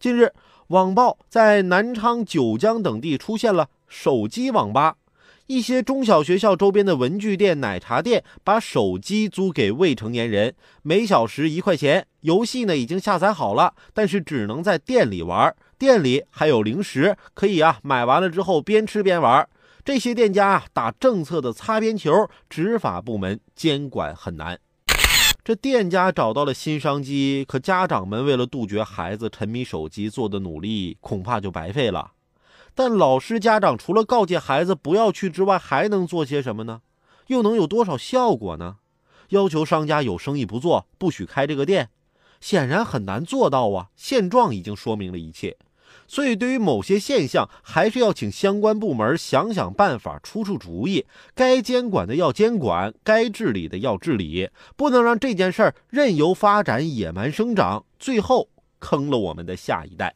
近日，网曝在南昌、九江等地出现了手机网吧。一些中小学校周边的文具店、奶茶店把手机租给未成年人，每小时一块钱。游戏呢已经下载好了，但是只能在店里玩。店里还有零食，可以啊买完了之后边吃边玩。这些店家打政策的擦边球，执法部门监管很难。这店家找到了新商机，可家长们为了杜绝孩子沉迷手机做的努力，恐怕就白费了。但老师、家长除了告诫孩子不要去之外，还能做些什么呢？又能有多少效果呢？要求商家有生意不做，不许开这个店，显然很难做到啊！现状已经说明了一切。所以，对于某些现象，还是要请相关部门想想办法，出出主意。该监管的要监管，该治理的要治理，不能让这件事儿任由发展、野蛮生长，最后坑了我们的下一代。